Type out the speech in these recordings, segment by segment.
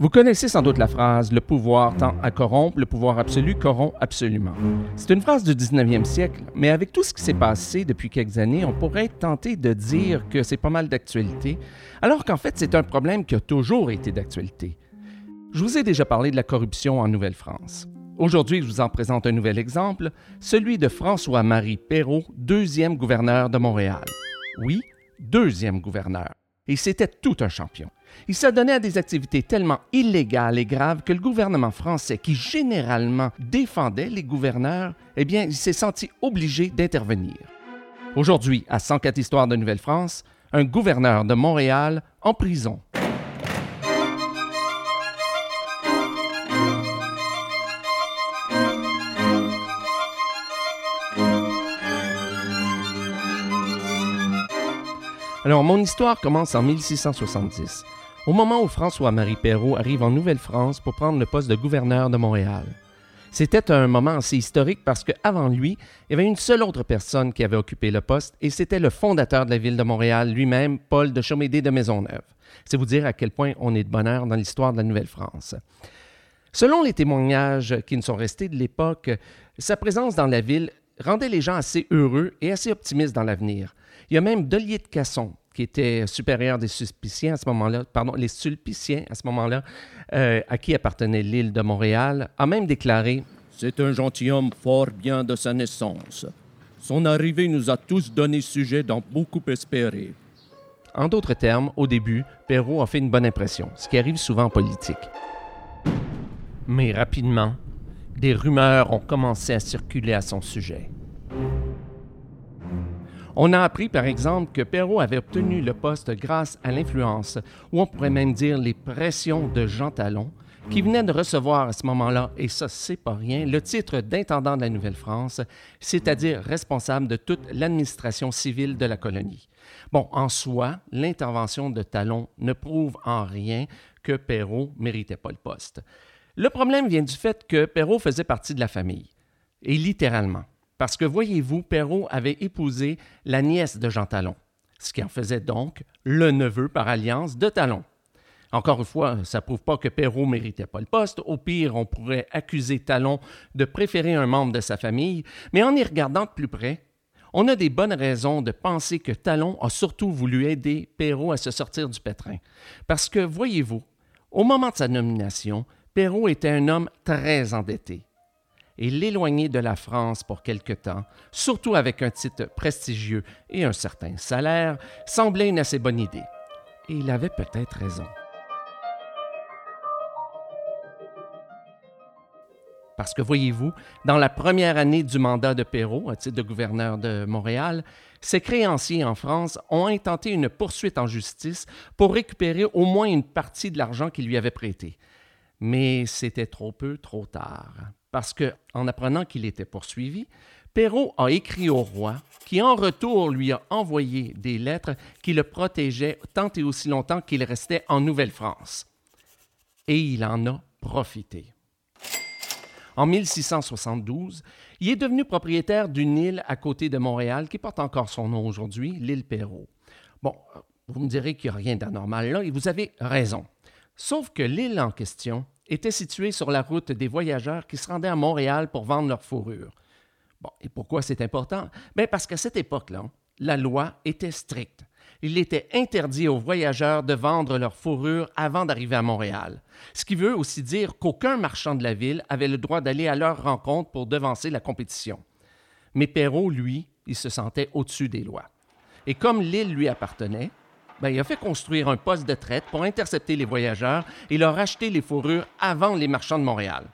Vous connaissez sans doute la phrase Le pouvoir tend à corrompre, le pouvoir absolu corrompt absolument. C'est une phrase du 19e siècle, mais avec tout ce qui s'est passé depuis quelques années, on pourrait être tenté de dire que c'est pas mal d'actualité, alors qu'en fait c'est un problème qui a toujours été d'actualité. Je vous ai déjà parlé de la corruption en Nouvelle-France. Aujourd'hui, je vous en présente un nouvel exemple, celui de François-Marie Perrault, deuxième gouverneur de Montréal. Oui, deuxième gouverneur. Et c'était tout un champion. Il s'adonnait à des activités tellement illégales et graves que le gouvernement français, qui généralement défendait les gouverneurs, eh bien, il s'est senti obligé d'intervenir. Aujourd'hui, à 104 Histoires de Nouvelle-France, un gouverneur de Montréal en prison. Alors, mon histoire commence en 1670 au moment où François-Marie Perrault arrive en Nouvelle-France pour prendre le poste de gouverneur de Montréal. C'était un moment assez historique parce qu'avant lui, il y avait une seule autre personne qui avait occupé le poste et c'était le fondateur de la ville de Montréal lui-même, Paul de Chaumédé de Maisonneuve. C'est vous dire à quel point on est de bonheur dans l'histoire de la Nouvelle-France. Selon les témoignages qui nous sont restés de l'époque, sa présence dans la ville rendait les gens assez heureux et assez optimistes dans l'avenir. Il y a même Delier de Casson, qui était supérieur des Sulpiciens à ce moment-là, pardon, les Sulpiciens à ce moment-là, euh, à qui appartenait l'île de Montréal, a même déclaré C'est un gentilhomme fort bien de sa naissance. Son arrivée nous a tous donné sujet d'en beaucoup espérer. En d'autres termes, au début, Perrault a fait une bonne impression, ce qui arrive souvent en politique. Mais rapidement, des rumeurs ont commencé à circuler à son sujet. On a appris, par exemple, que Perrault avait obtenu le poste grâce à l'influence, ou on pourrait même dire les pressions de Jean Talon, qui venait de recevoir à ce moment-là, et ça, c'est pas rien, le titre d'intendant de la Nouvelle-France, c'est-à-dire responsable de toute l'administration civile de la colonie. Bon, en soi, l'intervention de Talon ne prouve en rien que Perrault méritait pas le poste. Le problème vient du fait que Perrault faisait partie de la famille, et littéralement. Parce que voyez-vous, Perrault avait épousé la nièce de Jean Talon, ce qui en faisait donc le neveu par alliance de Talon. Encore une fois, ça ne prouve pas que Perrault méritait pas le poste. Au pire, on pourrait accuser Talon de préférer un membre de sa famille, mais en y regardant de plus près, on a des bonnes raisons de penser que Talon a surtout voulu aider Perrault à se sortir du pétrin. Parce que, voyez-vous, au moment de sa nomination, Perrault était un homme très endetté et l'éloigner de la France pour quelque temps, surtout avec un titre prestigieux et un certain salaire, semblait une assez bonne idée. Et il avait peut-être raison. Parce que voyez-vous, dans la première année du mandat de Perrault, à titre de gouverneur de Montréal, ses créanciers en France ont intenté une poursuite en justice pour récupérer au moins une partie de l'argent qu'ils lui avaient prêté. Mais c'était trop peu, trop tard parce que, en apprenant qu'il était poursuivi, Perrault a écrit au roi, qui en retour lui a envoyé des lettres qui le protégeaient tant et aussi longtemps qu'il restait en Nouvelle-France. Et il en a profité. En 1672, il est devenu propriétaire d'une île à côté de Montréal qui porte encore son nom aujourd'hui, l'île Perrault. Bon, vous me direz qu'il n'y a rien d'anormal là, et vous avez raison. Sauf que l'île en question était situé sur la route des voyageurs qui se rendaient à Montréal pour vendre leur fourrure. Bon, et pourquoi c'est important? Bien parce qu'à cette époque-là, la loi était stricte. Il était interdit aux voyageurs de vendre leur fourrure avant d'arriver à Montréal. Ce qui veut aussi dire qu'aucun marchand de la ville avait le droit d'aller à leur rencontre pour devancer la compétition. Mais Perrault, lui, il se sentait au-dessus des lois. Et comme l'île lui appartenait, ben, il a fait construire un poste de traite pour intercepter les voyageurs et leur acheter les fourrures avant les marchands de Montréal.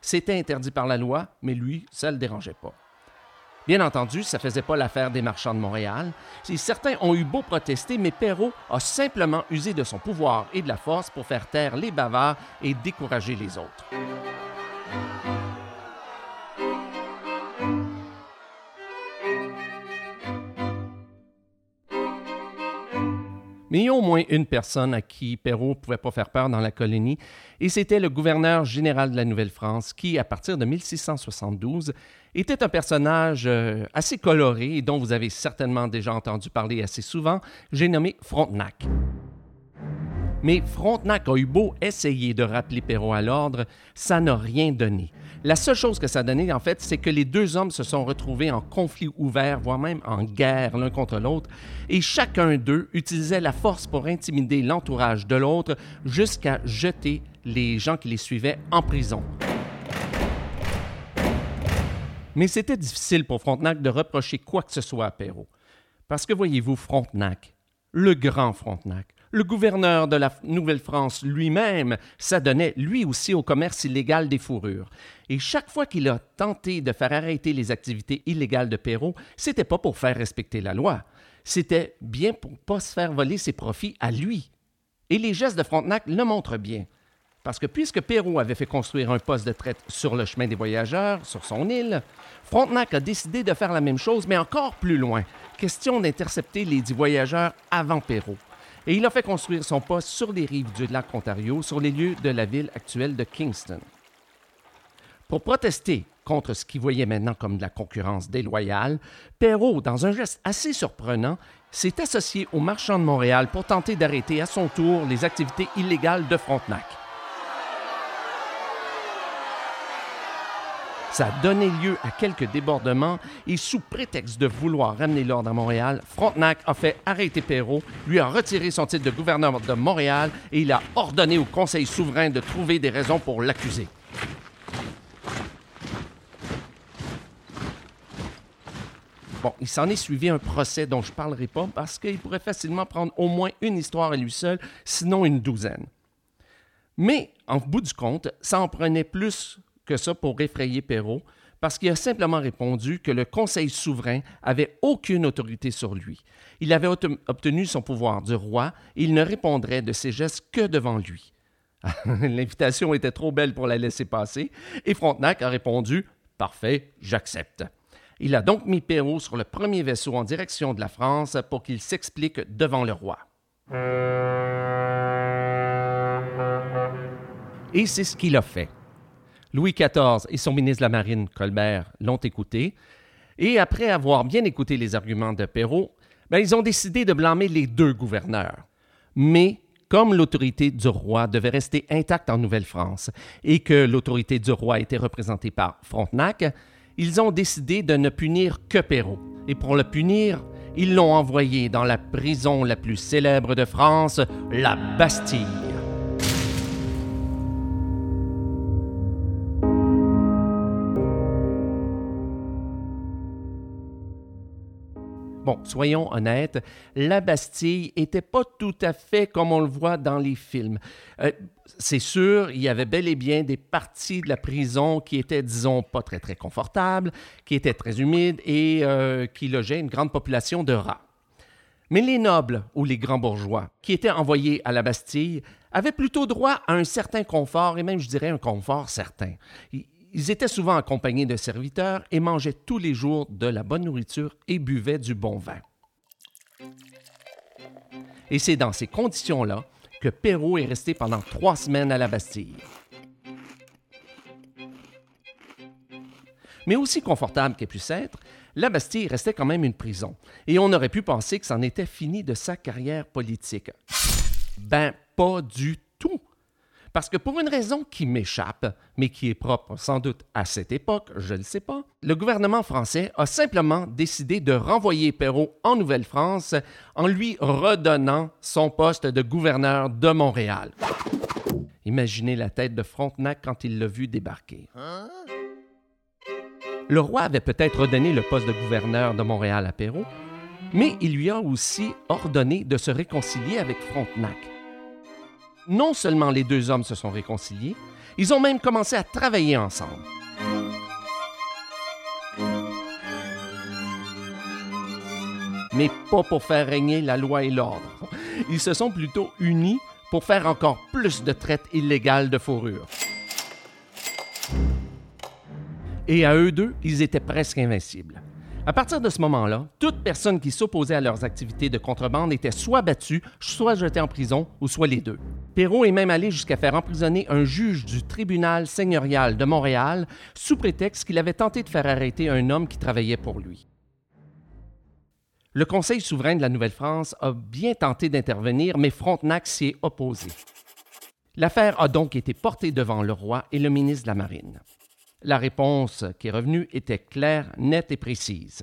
C'était interdit par la loi, mais lui, ça ne le dérangeait pas. Bien entendu, ça ne faisait pas l'affaire des marchands de Montréal. Certains ont eu beau protester, mais Perrault a simplement usé de son pouvoir et de la force pour faire taire les bavards et décourager les autres. Mais il y a au moins une personne à qui Perrault ne pouvait pas faire peur dans la colonie, et c'était le gouverneur général de la Nouvelle-France, qui, à partir de 1672, était un personnage euh, assez coloré et dont vous avez certainement déjà entendu parler assez souvent. J'ai nommé Frontenac. Mais Frontenac a eu beau essayer de rappeler Perrault à l'ordre, ça n'a rien donné. La seule chose que ça a donné, en fait, c'est que les deux hommes se sont retrouvés en conflit ouvert, voire même en guerre l'un contre l'autre, et chacun d'eux utilisait la force pour intimider l'entourage de l'autre jusqu'à jeter les gens qui les suivaient en prison. Mais c'était difficile pour Frontenac de reprocher quoi que ce soit à Perrault. Parce que voyez-vous, Frontenac, le grand Frontenac, le gouverneur de la Nouvelle-France lui-même s'adonnait lui aussi au commerce illégal des fourrures. Et chaque fois qu'il a tenté de faire arrêter les activités illégales de Perrault, c'était pas pour faire respecter la loi, c'était bien pour pas se faire voler ses profits à lui. Et les gestes de Frontenac le montrent bien. Parce que puisque Perrault avait fait construire un poste de traite sur le chemin des voyageurs, sur son île, Frontenac a décidé de faire la même chose, mais encore plus loin. Question d'intercepter les dix voyageurs avant Perrault. Et il a fait construire son poste sur les rives du lac Ontario, sur les lieux de la ville actuelle de Kingston. Pour protester contre ce qu'il voyait maintenant comme de la concurrence déloyale, Perrault, dans un geste assez surprenant, s'est associé aux marchands de Montréal pour tenter d'arrêter à son tour les activités illégales de Frontenac. Ça a donné lieu à quelques débordements et sous prétexte de vouloir ramener l'ordre à Montréal, Frontenac a fait arrêter Perrault, lui a retiré son titre de gouverneur de Montréal et il a ordonné au Conseil souverain de trouver des raisons pour l'accuser. Bon, il s'en est suivi un procès dont je ne parlerai pas parce qu'il pourrait facilement prendre au moins une histoire à lui seul, sinon une douzaine. Mais, en bout du compte, ça en prenait plus que ça pour effrayer Perrault, parce qu'il a simplement répondu que le Conseil souverain avait aucune autorité sur lui. Il avait obtenu son pouvoir du roi et il ne répondrait de ses gestes que devant lui. L'invitation était trop belle pour la laisser passer et Frontenac a répondu Parfait, j'accepte. Il a donc mis Perrault sur le premier vaisseau en direction de la France pour qu'il s'explique devant le roi. Et c'est ce qu'il a fait. Louis XIV et son ministre de la Marine, Colbert, l'ont écouté. Et après avoir bien écouté les arguments de Perrault, ben, ils ont décidé de blâmer les deux gouverneurs. Mais comme l'autorité du roi devait rester intacte en Nouvelle-France et que l'autorité du roi était représentée par Frontenac, ils ont décidé de ne punir que Perrault. Et pour le punir, ils l'ont envoyé dans la prison la plus célèbre de France, la Bastille. Bon, soyons honnêtes, la Bastille n'était pas tout à fait comme on le voit dans les films. Euh, c'est sûr, il y avait bel et bien des parties de la prison qui étaient, disons, pas très très confortables, qui étaient très humides et euh, qui logeaient une grande population de rats. Mais les nobles ou les grands bourgeois qui étaient envoyés à la Bastille avaient plutôt droit à un certain confort et même, je dirais, un confort certain. Ils étaient souvent accompagnés de serviteurs et mangeaient tous les jours de la bonne nourriture et buvaient du bon vin. Et c'est dans ces conditions-là que Perrault est resté pendant trois semaines à la Bastille. Mais aussi confortable qu'elle puisse être, la Bastille restait quand même une prison, et on aurait pu penser que c'en était fini de sa carrière politique. Ben, pas du tout. Parce que pour une raison qui m'échappe, mais qui est propre sans doute à cette époque, je ne sais pas, le gouvernement français a simplement décidé de renvoyer Perrault en Nouvelle-France en lui redonnant son poste de gouverneur de Montréal. Imaginez la tête de Frontenac quand il l'a vu débarquer. Le roi avait peut-être redonné le poste de gouverneur de Montréal à Perrault, mais il lui a aussi ordonné de se réconcilier avec Frontenac non seulement les deux hommes se sont réconciliés, ils ont même commencé à travailler ensemble. Mais pas pour faire régner la loi et l'ordre. Ils se sont plutôt unis pour faire encore plus de traite illégale de fourrure. Et à eux deux, ils étaient presque invincibles. À partir de ce moment-là, toute personne qui s'opposait à leurs activités de contrebande était soit battue, soit jetée en prison, ou soit les deux. Perrault est même allé jusqu'à faire emprisonner un juge du tribunal seigneurial de Montréal sous prétexte qu'il avait tenté de faire arrêter un homme qui travaillait pour lui. Le Conseil souverain de la Nouvelle-France a bien tenté d'intervenir, mais Frontenac s'y est opposé. L'affaire a donc été portée devant le roi et le ministre de la Marine. La réponse qui est revenue était claire, nette et précise.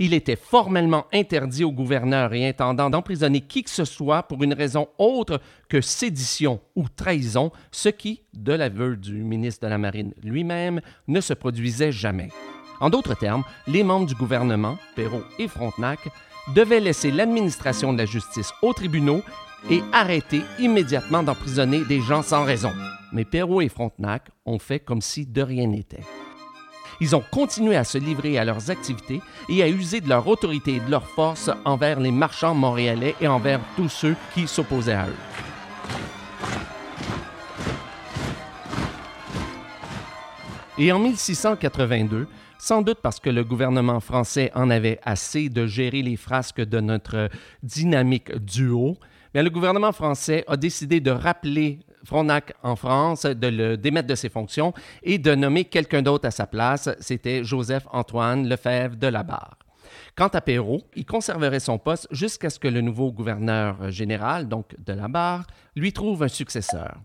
Il était formellement interdit au gouverneur et intendant d'emprisonner qui que ce soit pour une raison autre que sédition ou trahison, ce qui, de l'aveu du ministre de la Marine lui-même, ne se produisait jamais. En d'autres termes, les membres du gouvernement, Perrault et Frontenac, devaient laisser l'administration de la justice aux tribunaux et arrêter immédiatement d'emprisonner des gens sans raison. Mais Perrault et Frontenac ont fait comme si de rien n'était. Ils ont continué à se livrer à leurs activités et à user de leur autorité et de leur force envers les marchands montréalais et envers tous ceux qui s'opposaient à eux. Et en 1682, sans doute parce que le gouvernement français en avait assez de gérer les frasques de notre dynamique duo, le gouvernement français a décidé de rappeler Frontenac en France, de le démettre de ses fonctions et de nommer quelqu'un d'autre à sa place. C'était Joseph-Antoine Lefebvre de la Barre. Quant à Perrault, il conserverait son poste jusqu'à ce que le nouveau gouverneur général, donc de la Barre, lui trouve un successeur.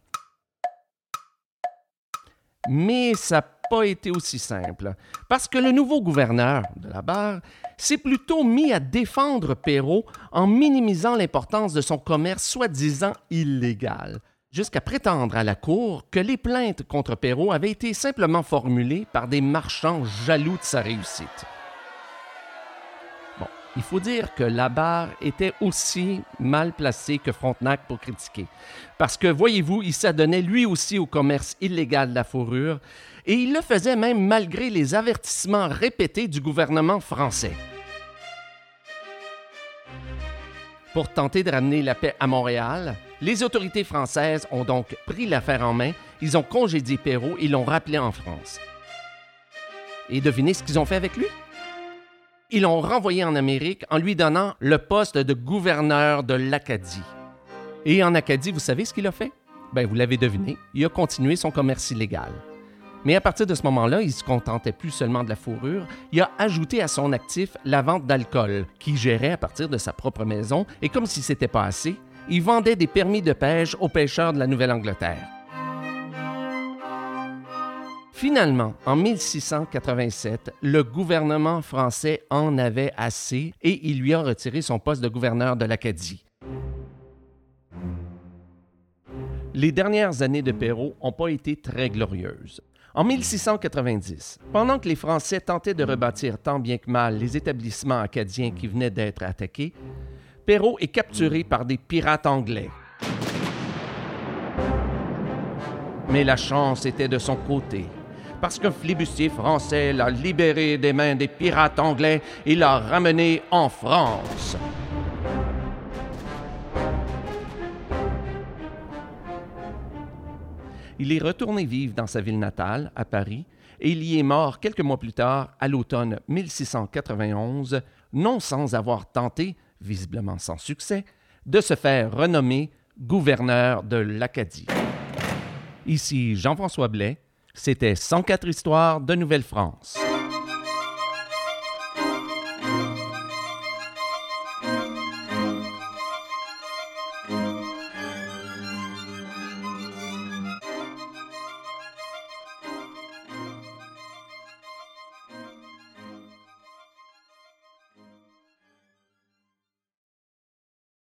Mais ça pas été aussi simple, parce que le nouveau gouverneur de la Barre s'est plutôt mis à défendre Perrault en minimisant l'importance de son commerce soi-disant illégal jusqu'à prétendre à la Cour que les plaintes contre Perrault avaient été simplement formulées par des marchands jaloux de sa réussite. Il faut dire que Labarre était aussi mal placé que Frontenac pour critiquer, parce que, voyez-vous, il s'adonnait lui aussi au commerce illégal de la fourrure, et il le faisait même malgré les avertissements répétés du gouvernement français. Pour tenter de ramener la paix à Montréal, les autorités françaises ont donc pris l'affaire en main, ils ont congédié Perrault et l'ont rappelé en France. Et devinez ce qu'ils ont fait avec lui? Ils l'ont renvoyé en Amérique en lui donnant le poste de gouverneur de l'Acadie. Et en Acadie, vous savez ce qu'il a fait? Ben, vous l'avez deviné, il a continué son commerce illégal. Mais à partir de ce moment-là, il ne se contentait plus seulement de la fourrure, il a ajouté à son actif la vente d'alcool, qu'il gérait à partir de sa propre maison, et comme si c'était pas assez, il vendait des permis de pêche aux pêcheurs de la Nouvelle-Angleterre. Finalement, en 1687, le gouvernement français en avait assez et il lui a retiré son poste de gouverneur de l'Acadie. Les dernières années de Perrault n'ont pas été très glorieuses. En 1690, pendant que les Français tentaient de rebâtir tant bien que mal les établissements acadiens qui venaient d'être attaqués, Perrault est capturé par des pirates anglais. Mais la chance était de son côté, parce qu'un flibustier français l'a libéré des mains des pirates anglais et l'a ramené en France. Il est retourné vivre dans sa ville natale, à Paris, et il y est mort quelques mois plus tard, à l'automne 1691, non sans avoir tenté visiblement sans succès, de se faire renommer gouverneur de l'Acadie. Ici Jean-François Blais, c'était 104 histoires de Nouvelle-France.